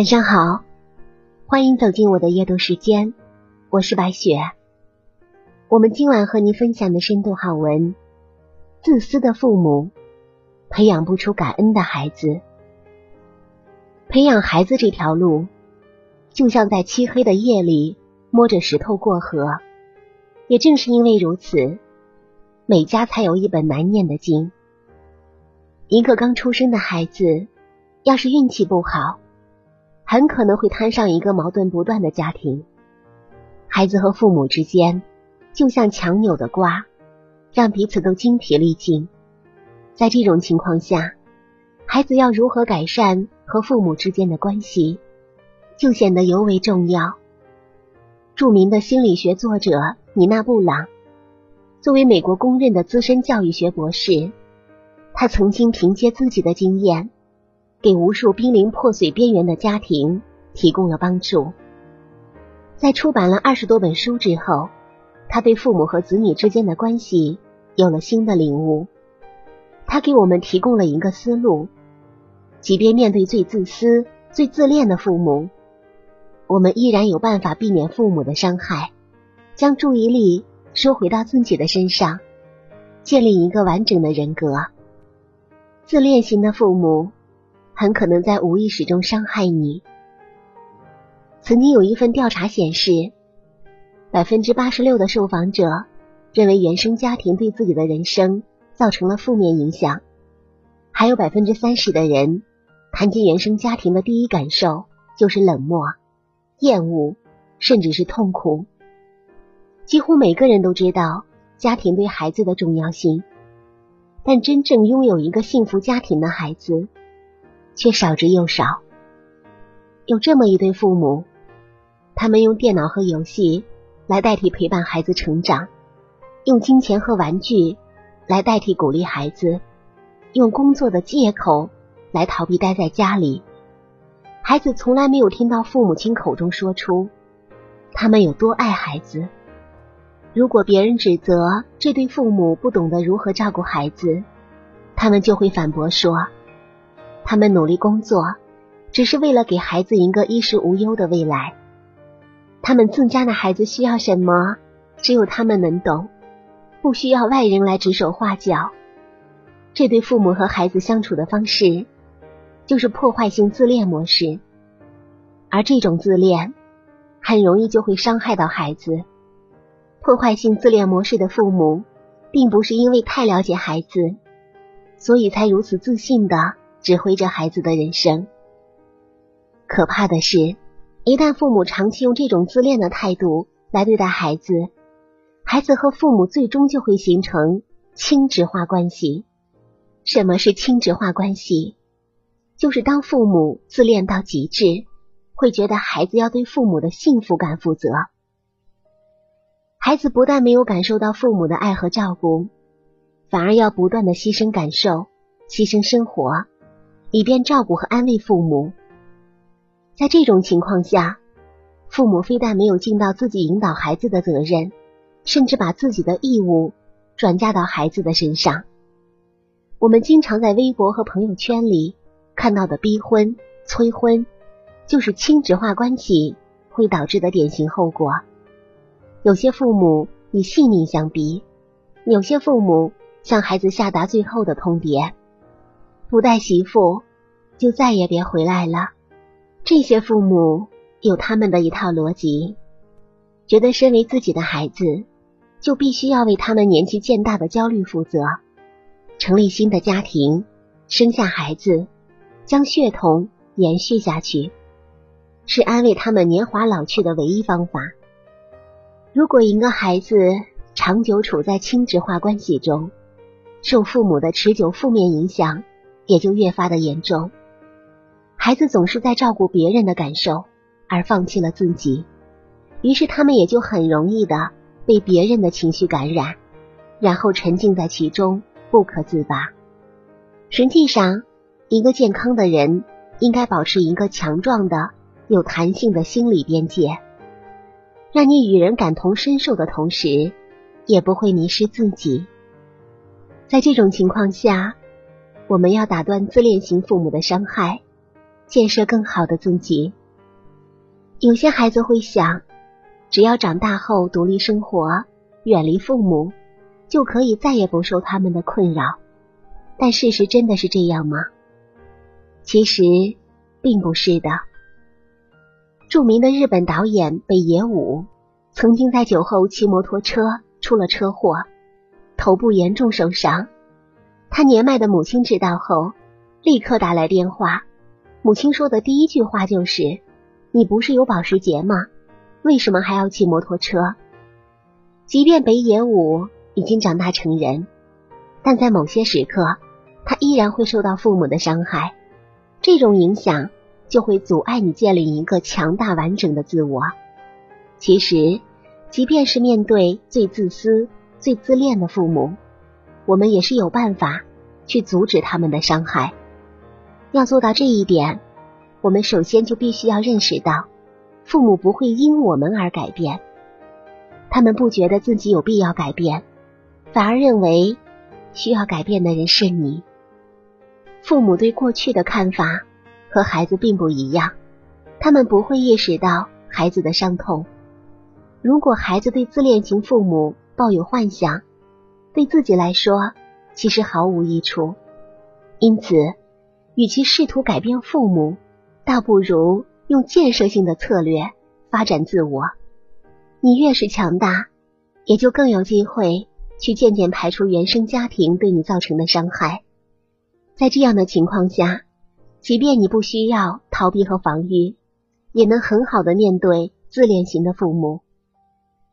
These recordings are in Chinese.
晚上好，欢迎走进我的阅读时间，我是白雪。我们今晚和您分享的深度好文：自私的父母培养不出感恩的孩子。培养孩子这条路，就像在漆黑的夜里摸着石头过河。也正是因为如此，每家才有一本难念的经。一个刚出生的孩子，要是运气不好，很可能会摊上一个矛盾不断的家庭。孩子和父母之间就像强扭的瓜，让彼此都精疲力尽。在这种情况下，孩子要如何改善和父母之间的关系，就显得尤为重要。著名的心理学作者米娜布朗，作为美国公认的资深教育学博士。他曾经凭借自己的经验，给无数濒临破碎边缘的家庭提供了帮助。在出版了二十多本书之后，他对父母和子女之间的关系有了新的领悟。他给我们提供了一个思路：即便面对最自私、最自恋的父母，我们依然有办法避免父母的伤害，将注意力收回到自己的身上，建立一个完整的人格。自恋型的父母很可能在无意识中伤害你。曾经有一份调查显示，百分之八十六的受访者认为原生家庭对自己的人生造成了负面影响，还有百分之三十的人谈及原生家庭的第一感受就是冷漠、厌恶，甚至是痛苦。几乎每个人都知道家庭对孩子的重要性。但真正拥有一个幸福家庭的孩子却少之又少。有这么一对父母，他们用电脑和游戏来代替陪伴孩子成长，用金钱和玩具来代替鼓励孩子，用工作的借口来逃避待在家里。孩子从来没有听到父母亲口中说出他们有多爱孩子。如果别人指责这对父母不懂得如何照顾孩子，他们就会反驳说：“他们努力工作，只是为了给孩子一个衣食无忧的未来。他们自家的孩子需要什么，只有他们能懂，不需要外人来指手画脚。”这对父母和孩子相处的方式，就是破坏性自恋模式，而这种自恋很容易就会伤害到孩子。破坏性自恋模式的父母，并不是因为太了解孩子，所以才如此自信的指挥着孩子的人生。可怕的是，一旦父母长期用这种自恋的态度来对待孩子，孩子和父母最终就会形成轻质化关系。什么是轻质化关系？就是当父母自恋到极致，会觉得孩子要对父母的幸福感负责。孩子不但没有感受到父母的爱和照顾，反而要不断的牺牲感受、牺牲生活，以便照顾和安慰父母。在这种情况下，父母非但没有尽到自己引导孩子的责任，甚至把自己的义务转嫁到孩子的身上。我们经常在微博和朋友圈里看到的逼婚、催婚，就是轻质化关系会导致的典型后果。有些父母以性命相逼，有些父母向孩子下达最后的通牒：不带媳妇就再也别回来了。这些父母有他们的一套逻辑，觉得身为自己的孩子，就必须要为他们年纪渐大的焦虑负责，成立新的家庭，生下孩子，将血统延续下去，是安慰他们年华老去的唯一方法。如果一个孩子长久处在轻质化关系中，受父母的持久负面影响也就越发的严重。孩子总是在照顾别人的感受，而放弃了自己，于是他们也就很容易的被别人的情绪感染，然后沉浸在其中不可自拔。实际上，一个健康的人应该保持一个强壮的、有弹性的心理边界。让你与人感同身受的同时，也不会迷失自己。在这种情况下，我们要打断自恋型父母的伤害，建设更好的自己。有些孩子会想，只要长大后独立生活，远离父母，就可以再也不受他们的困扰。但事实真的是这样吗？其实并不是的。著名的日本导演北野武曾经在酒后骑摩托车出了车祸，头部严重受伤。他年迈的母亲知道后，立刻打来电话。母亲说的第一句话就是：“你不是有保时捷吗？为什么还要骑摩托车？”即便北野武已经长大成人，但在某些时刻，他依然会受到父母的伤害。这种影响。就会阻碍你建立一个强大完整的自我。其实，即便是面对最自私、最自恋的父母，我们也是有办法去阻止他们的伤害。要做到这一点，我们首先就必须要认识到，父母不会因我们而改变，他们不觉得自己有必要改变，反而认为需要改变的人是你。父母对过去的看法。和孩子并不一样，他们不会意识到孩子的伤痛。如果孩子对自恋型父母抱有幻想，对自己来说其实毫无益处。因此，与其试图改变父母，倒不如用建设性的策略发展自我。你越是强大，也就更有机会去渐渐排除原生家庭对你造成的伤害。在这样的情况下。即便你不需要逃避和防御，也能很好的面对自恋型的父母。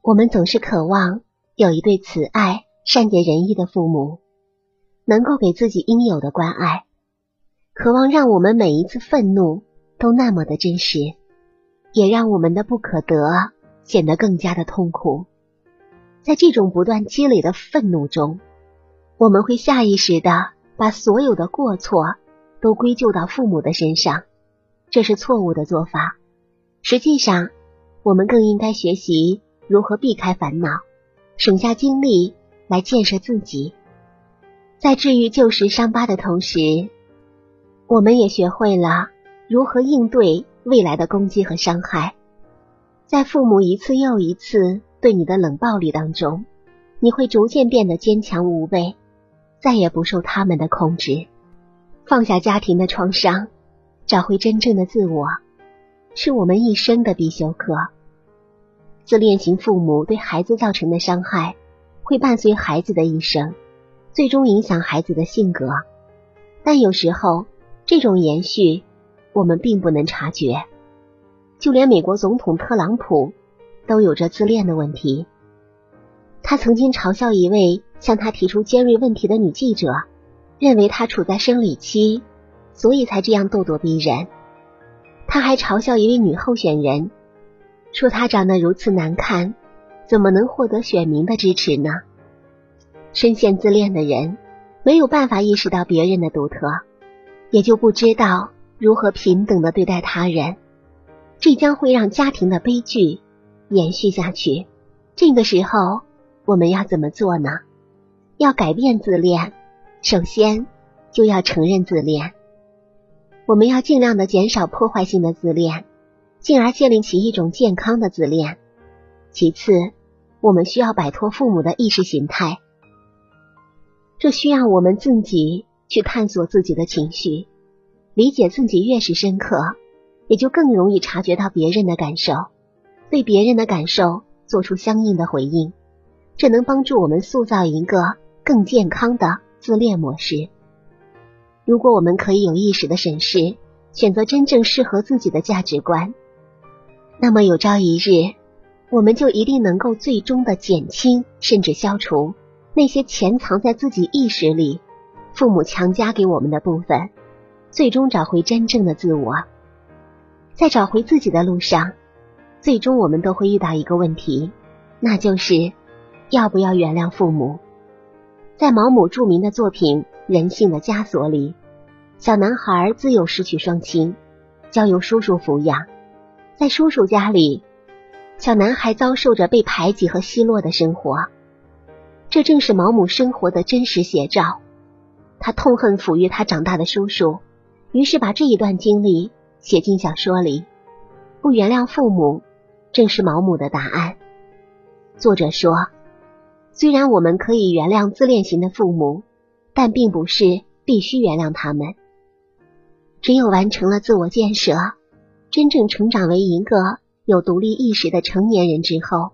我们总是渴望有一对慈爱、善解人意的父母，能够给自己应有的关爱，渴望让我们每一次愤怒都那么的真实，也让我们的不可得显得更加的痛苦。在这种不断积累的愤怒中，我们会下意识的把所有的过错。都归咎到父母的身上，这是错误的做法。实际上，我们更应该学习如何避开烦恼，省下精力来建设自己。在治愈旧时伤疤的同时，我们也学会了如何应对未来的攻击和伤害。在父母一次又一次对你的冷暴力当中，你会逐渐变得坚强无畏，再也不受他们的控制。放下家庭的创伤，找回真正的自我，是我们一生的必修课。自恋型父母对孩子造成的伤害，会伴随孩子的一生，最终影响孩子的性格。但有时候，这种延续我们并不能察觉。就连美国总统特朗普都有着自恋的问题。他曾经嘲笑一位向他提出尖锐问题的女记者。认为他处在生理期，所以才这样咄咄逼人。他还嘲笑一位女候选人，说她长得如此难看，怎么能获得选民的支持呢？深陷自恋的人没有办法意识到别人的独特，也就不知道如何平等的对待他人，这将会让家庭的悲剧延续下去。这个时候，我们要怎么做呢？要改变自恋。首先，就要承认自恋。我们要尽量的减少破坏性的自恋，进而建立起一种健康的自恋。其次，我们需要摆脱父母的意识形态，这需要我们自己去探索自己的情绪，理解自己越是深刻，也就更容易察觉到别人的感受，对别人的感受做出相应的回应。这能帮助我们塑造一个更健康的。自恋模式。如果我们可以有意识的审视，选择真正适合自己的价值观，那么有朝一日，我们就一定能够最终的减轻甚至消除那些潜藏在自己意识里、父母强加给我们的部分，最终找回真正的自我。在找回自己的路上，最终我们都会遇到一个问题，那就是要不要原谅父母。在毛姆著名的作品《人性的枷锁》里，小男孩自幼失去双亲，交由叔叔抚养。在叔叔家里，小男孩遭受着被排挤和奚落的生活，这正是毛姆生活的真实写照。他痛恨抚育他长大的叔叔，于是把这一段经历写进小说里，不原谅父母正是毛姆的答案。作者说，虽然我们可以原谅自恋型的父母，但并不是必须原谅他们。只有完成了自我建设，真正成长为一个有独立意识的成年人之后，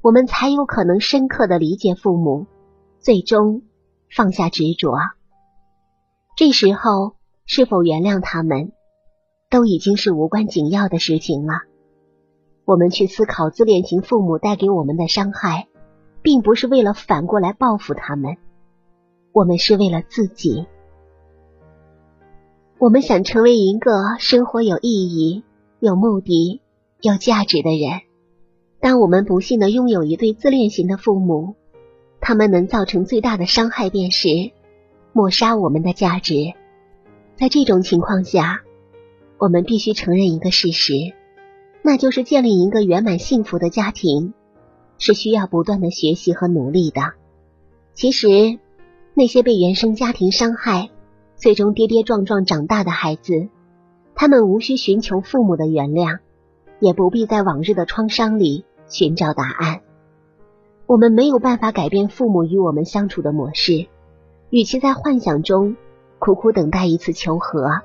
我们才有可能深刻的理解父母，最终放下执着。这时候，是否原谅他们，都已经是无关紧要的事情了。我们去思考自恋型父母带给我们的伤害，并不是为了反过来报复他们，我们是为了自己。我们想成为一个生活有意义、有目的、有价值的人。当我们不幸的拥有一对自恋型的父母，他们能造成最大的伤害，便是抹杀我们的价值。在这种情况下，我们必须承认一个事实，那就是建立一个圆满幸福的家庭是需要不断的学习和努力的。其实，那些被原生家庭伤害。最终跌跌撞撞长大的孩子，他们无需寻求父母的原谅，也不必在往日的创伤里寻找答案。我们没有办法改变父母与我们相处的模式，与其在幻想中苦苦等待一次求和，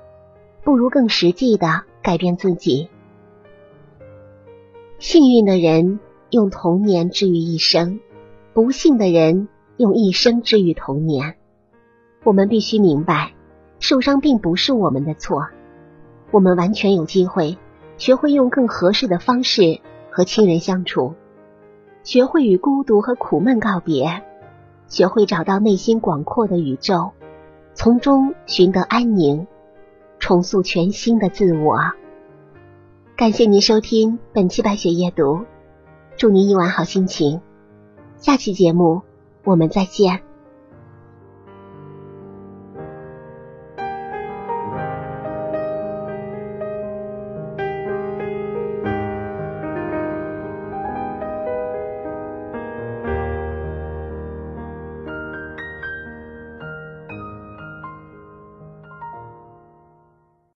不如更实际的改变自己。幸运的人用童年治愈一生，不幸的人用一生治愈童年。我们必须明白。受伤并不是我们的错，我们完全有机会学会用更合适的方式和亲人相处，学会与孤独和苦闷告别，学会找到内心广阔的宇宙，从中寻得安宁，重塑全新的自我。感谢您收听本期白雪夜读，祝您一晚好心情，下期节目我们再见。